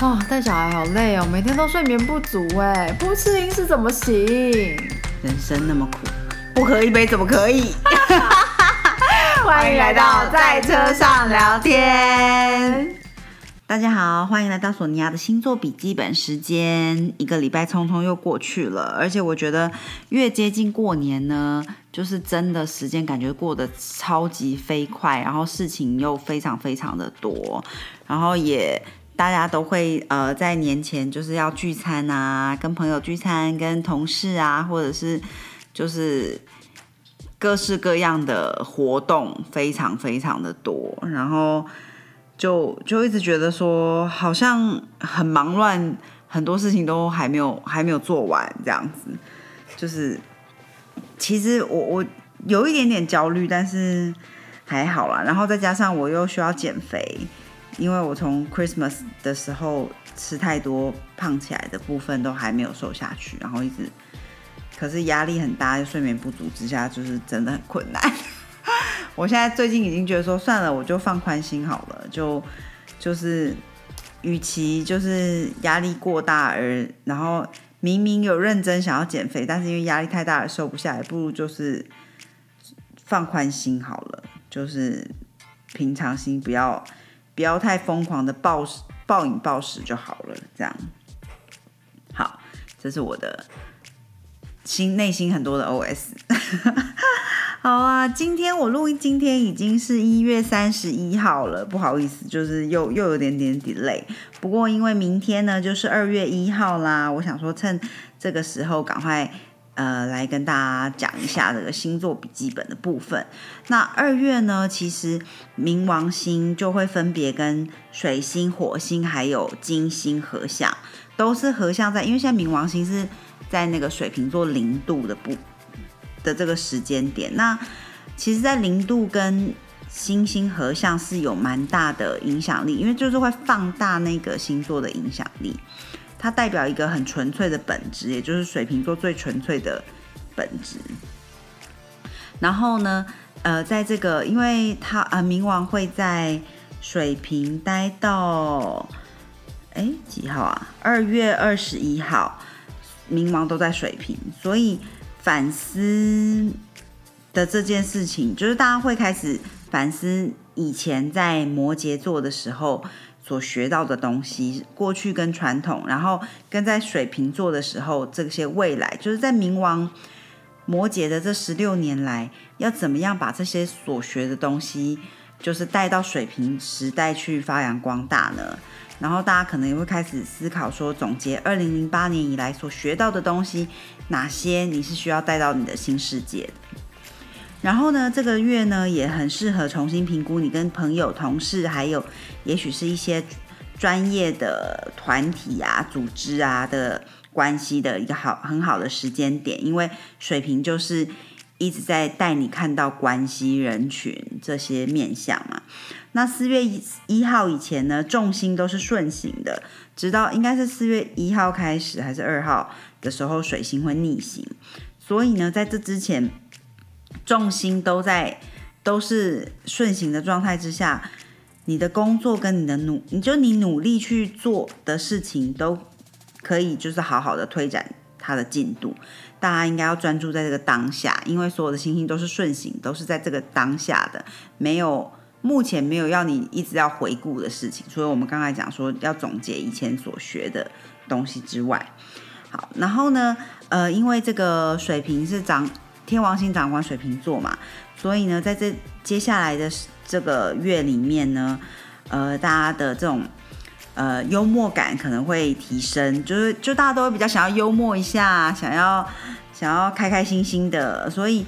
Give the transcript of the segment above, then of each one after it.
哦，带小孩好累哦，每天都睡眠不足哎，不吃零食怎么行？人生那么苦，不喝一杯怎么可以？欢迎来到在车上聊天。大家好，欢迎来到索尼娅的星座笔记本时间。一个礼拜匆匆又过去了，而且我觉得越接近过年呢，就是真的时间感觉过得超级飞快，然后事情又非常非常的多，然后也大家都会呃在年前就是要聚餐啊，跟朋友聚餐，跟同事啊，或者是就是各式各样的活动，非常非常的多，然后。就就一直觉得说好像很忙乱，很多事情都还没有还没有做完这样子，就是其实我我有一点点焦虑，但是还好啦。然后再加上我又需要减肥，因为我从 Christmas 的时候吃太多胖起来的部分都还没有瘦下去，然后一直可是压力很大，睡眠不足之下就是真的很困难。我现在最近已经觉得说算了，我就放宽心好了，就就是，与其就是压力过大而然后明明有认真想要减肥，但是因为压力太大而瘦不下来，不如就是放宽心好了，就是平常心，不要不要太疯狂的暴食暴饮暴食就好了，这样。好，这是我的心内心很多的 OS。好啊，今天我录音，今天已经是一月三十一号了，不好意思，就是又又有点点 delay。不过因为明天呢就是二月一号啦，我想说趁这个时候赶快呃来跟大家讲一下这个星座笔记本的部分。那二月呢，其实冥王星就会分别跟水星、火星还有金星合相，都是合相在，因为现在冥王星是在那个水瓶座零度的部。的这个时间点，那其实，在零度跟星星合相是有蛮大的影响力，因为就是会放大那个星座的影响力。它代表一个很纯粹的本质，也就是水瓶座最纯粹的本质。然后呢，呃，在这个，因为它呃，冥王会在水瓶待到哎几号啊？二月二十一号，冥王都在水瓶，所以。反思的这件事情，就是大家会开始反思以前在摩羯座的时候所学到的东西，过去跟传统，然后跟在水瓶座的时候这些未来，就是在冥王摩羯的这十六年来，要怎么样把这些所学的东西，就是带到水瓶时代去发扬光大呢？然后大家可能也会开始思考说，总结二零零八年以来所学到的东西，哪些你是需要带到你的新世界的。然后呢，这个月呢也很适合重新评估你跟朋友、同事，还有也许是一些专业的团体啊、组织啊的关系的一个好很好的时间点，因为水瓶就是一直在带你看到关系、人群这些面相嘛。那四月一一号以前呢，重心都是顺行的，直到应该是四月一号开始还是二号的时候，水星会逆行。所以呢，在这之前，重心都在都是顺行的状态之下，你的工作跟你的努，你就你努力去做的事情，都可以就是好好的推展它的进度。大家应该要专注在这个当下，因为所有的星星都是顺行，都是在这个当下的，没有。目前没有要你一直要回顾的事情，所以我们刚才讲说要总结以前所学的东西之外，好，然后呢，呃，因为这个水瓶是掌天王星掌管水瓶座嘛，所以呢，在这接下来的这个月里面呢，呃，大家的这种呃幽默感可能会提升，就是就大家都会比较想要幽默一下，想要想要开开心心的，所以。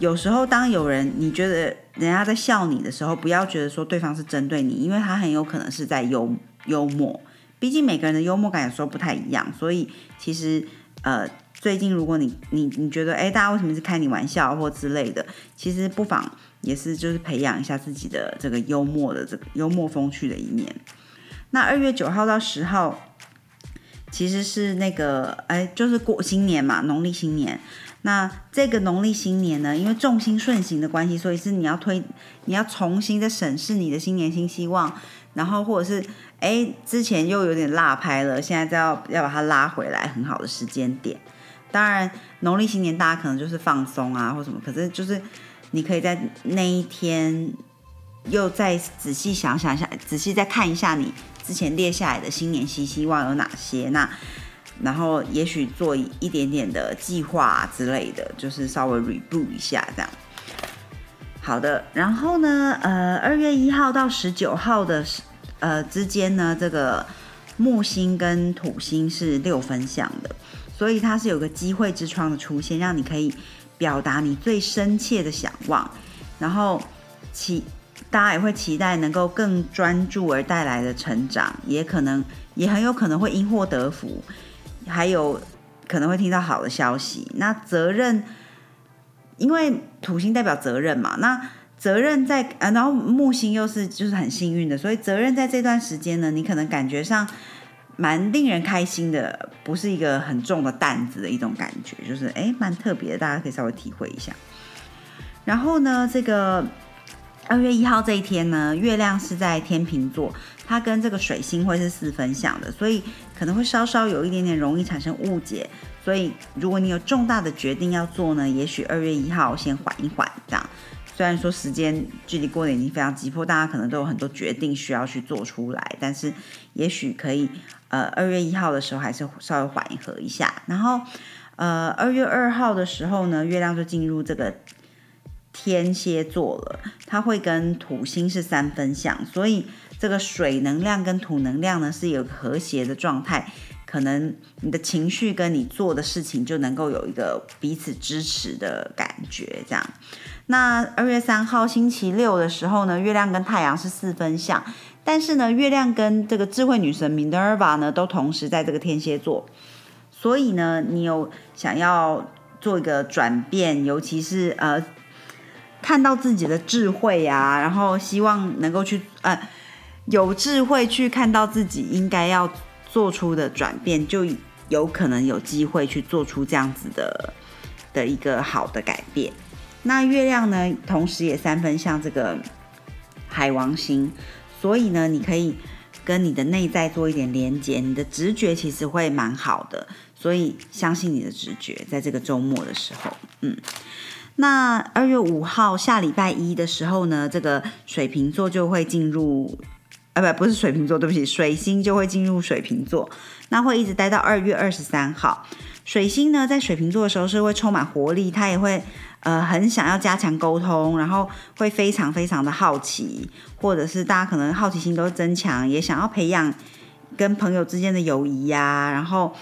有时候，当有人你觉得人家在笑你的时候，不要觉得说对方是针对你，因为他很有可能是在幽幽默。毕竟每个人的幽默感有时候不太一样，所以其实呃，最近如果你你你觉得哎，大家为什么是开你玩笑或之类的，其实不妨也是就是培养一下自己的这个幽默的这个幽默风趣的一面。那二月九号到十号，其实是那个哎，就是过新年嘛，农历新年。那这个农历新年呢，因为众星顺行的关系，所以是你要推，你要重新的审视你的新年新希望，然后或者是哎之前又有点落拍了，现在再要要把它拉回来，很好的时间点。当然，农历新年大家可能就是放松啊或什么，可是就是你可以在那一天又再仔细想想一下，仔细再看一下你之前列下来的新年新希望有哪些那。然后也许做一点点的计划之类的，就是稍微 reboot 一下这样。好的，然后呢，呃，二月一号到十九号的呃之间呢，这个木星跟土星是六分相的，所以它是有个机会之窗的出现，让你可以表达你最深切的想望，然后期大家也会期待能够更专注而带来的成长，也可能也很有可能会因祸得福。还有可能会听到好的消息。那责任，因为土星代表责任嘛，那责任在啊，然后木星又是就是很幸运的，所以责任在这段时间呢，你可能感觉上蛮令人开心的，不是一个很重的担子的一种感觉，就是哎蛮特别的，大家可以稍微体会一下。然后呢，这个二月一号这一天呢，月亮是在天秤座。它跟这个水星会是四分相的，所以可能会稍稍有一点点容易产生误解。所以如果你有重大的决定要做呢，也许二月一号先缓一缓，这样。虽然说时间距离过年已经非常急迫，大家可能都有很多决定需要去做出来，但是也许可以，呃，二月一号的时候还是稍微缓和一下。然后，呃，二月二号的时候呢，月亮就进入这个天蝎座了，它会跟土星是三分相，所以。这个水能量跟土能量呢是有和谐的状态，可能你的情绪跟你做的事情就能够有一个彼此支持的感觉。这样，那二月三号星期六的时候呢，月亮跟太阳是四分相，但是呢，月亮跟这个智慧女神 Minerva 呢都同时在这个天蝎座，所以呢，你有想要做一个转变，尤其是呃看到自己的智慧呀，然后希望能够去呃。有智慧去看到自己应该要做出的转变，就有可能有机会去做出这样子的的一个好的改变。那月亮呢，同时也三分像这个海王星，所以呢，你可以跟你的内在做一点连接，你的直觉其实会蛮好的，所以相信你的直觉，在这个周末的时候，嗯，那二月五号下礼拜一的时候呢，这个水瓶座就会进入。啊，不，不是水瓶座，对不起，水星就会进入水瓶座，那会一直待到二月二十三号。水星呢，在水瓶座的时候是会充满活力，他也会呃很想要加强沟通，然后会非常非常的好奇，或者是大家可能好奇心都增强，也想要培养跟朋友之间的友谊呀，然后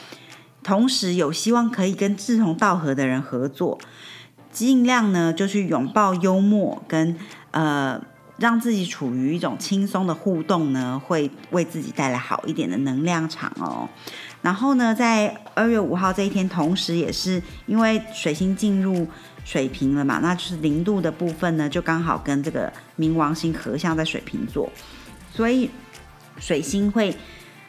同时有希望可以跟志同道合的人合作，尽量呢就去拥抱幽默跟呃。让自己处于一种轻松的互动呢，会为自己带来好一点的能量场哦。然后呢，在二月五号这一天，同时也是因为水星进入水瓶了嘛，那就是零度的部分呢，就刚好跟这个冥王星合相在水瓶座，所以水星会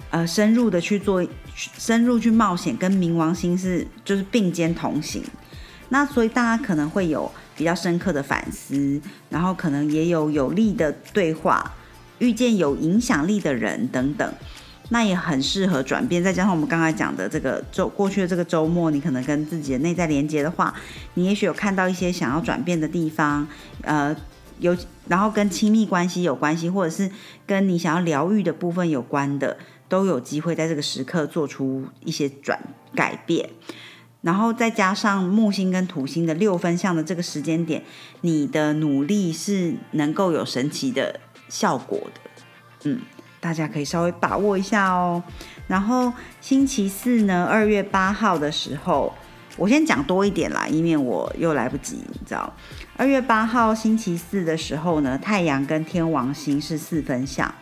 呃深入的去做，深入去冒险，跟冥王星是就是并肩同行。那所以大家可能会有。比较深刻的反思，然后可能也有有利的对话，遇见有影响力的人等等，那也很适合转变。再加上我们刚才讲的这个周过去的这个周末，你可能跟自己的内在连接的话，你也许有看到一些想要转变的地方，呃，有然后跟亲密关系有关系，或者是跟你想要疗愈的部分有关的，都有机会在这个时刻做出一些转改变。然后再加上木星跟土星的六分相的这个时间点，你的努力是能够有神奇的效果的，嗯，大家可以稍微把握一下哦。然后星期四呢，二月八号的时候，我先讲多一点啦，以免我又来不及，你知道。二月八号星期四的时候呢，太阳跟天王星是四分相，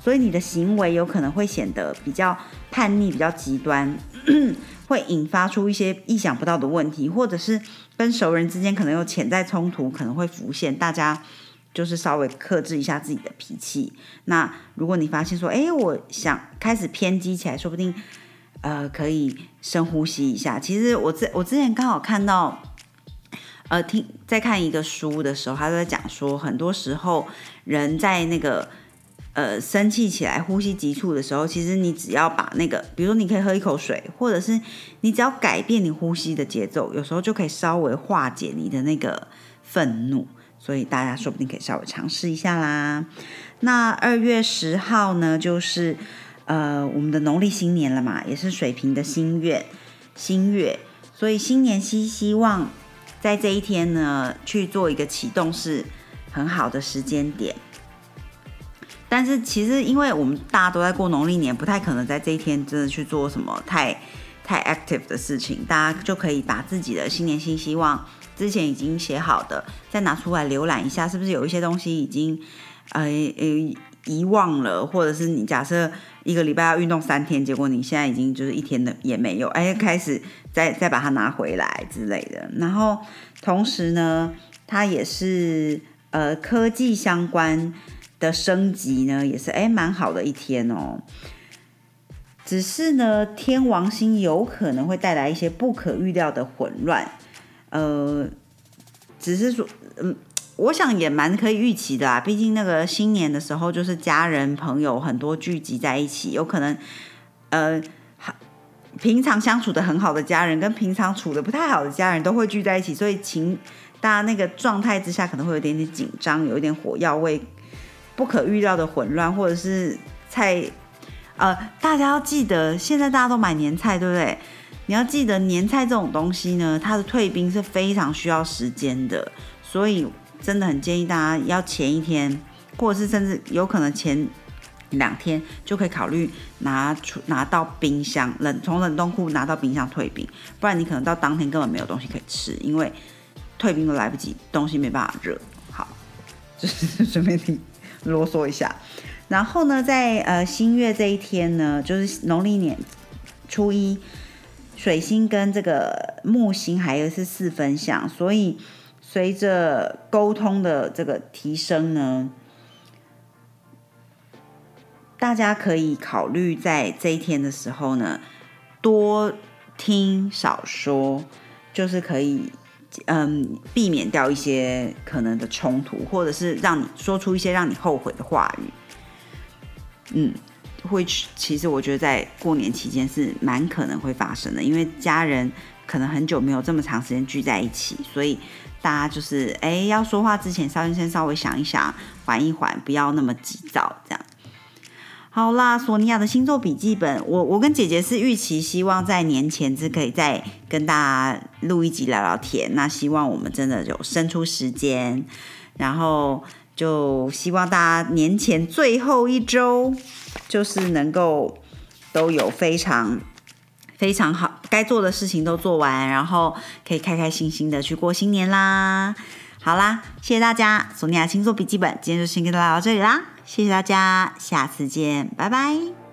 所以你的行为有可能会显得比较叛逆、比较极端。会引发出一些意想不到的问题，或者是跟熟人之间可能有潜在冲突，可能会浮现。大家就是稍微克制一下自己的脾气。那如果你发现说，哎，我想开始偏激起来，说不定呃可以深呼吸一下。其实我之我之前刚好看到呃听在看一个书的时候，他都在讲说，很多时候人在那个呃生气起来、呼吸急促的时候，其实你只要把那个，比如说你可以喝一口水，或者是你只要改变你呼吸的节奏，有时候就可以稍微化解你的那个愤怒。所以大家说不定可以稍微尝试一下啦。那二月十号呢，就是呃我们的农历新年了嘛，也是水瓶的新月新月，所以新年希希望在这一天呢去做一个启动是很好的时间点。但是其实因为我们大家都在过农历年，不太可能在这一天真的去做什么太太 active 的事情，大家就可以把自己的新年新希望。之前已经写好的，再拿出来浏览一下，是不是有一些东西已经呃呃遗忘了，或者是你假设一个礼拜要运动三天，结果你现在已经就是一天的也没有，哎，开始再再把它拿回来之类的。然后同时呢，它也是呃科技相关的升级呢，也是哎蛮好的一天哦。只是呢，天王星有可能会带来一些不可预料的混乱。呃，只是说，嗯，我想也蛮可以预期的啊。毕竟那个新年的时候，就是家人朋友很多聚集在一起，有可能，呃，平常相处的很好的家人，跟平常处的不太好的家人都会聚在一起，所以情大家那个状态之下，可能会有点点紧张，有一点火药味，不可预料的混乱，或者是菜，呃，大家要记得，现在大家都买年菜，对不对？你要记得年菜这种东西呢，它的退冰是非常需要时间的，所以真的很建议大家要前一天，或者是甚至有可能前两天就可以考虑拿出拿到冰箱冷从冷冻库拿到冰箱退冰，不然你可能到当天根本没有东西可以吃，因为退冰都来不及，东西没办法热。好，就是顺便你啰嗦一下。然后呢，在呃新月这一天呢，就是农历年初一。水星跟这个木星还有是四分相，所以随着沟通的这个提升呢，大家可以考虑在这一天的时候呢，多听少说，就是可以嗯避免掉一些可能的冲突，或者是让你说出一些让你后悔的话语，嗯。会，其实我觉得在过年期间是蛮可能会发生的，因为家人可能很久没有这么长时间聚在一起，所以大家就是哎要说话之前，稍微先稍微想一想，缓一缓，不要那么急躁，这样。好啦，索尼娅的星座笔记本，我我跟姐姐是预期希望在年前是可以再跟大家录一集聊聊天，那希望我们真的有生出时间，然后。就希望大家年前最后一周，就是能够都有非常非常好该做的事情都做完，然后可以开开心心的去过新年啦。好啦，谢谢大家，索尼娅星座笔记本今天就先跟大家到这里啦，谢谢大家，下次见，拜拜。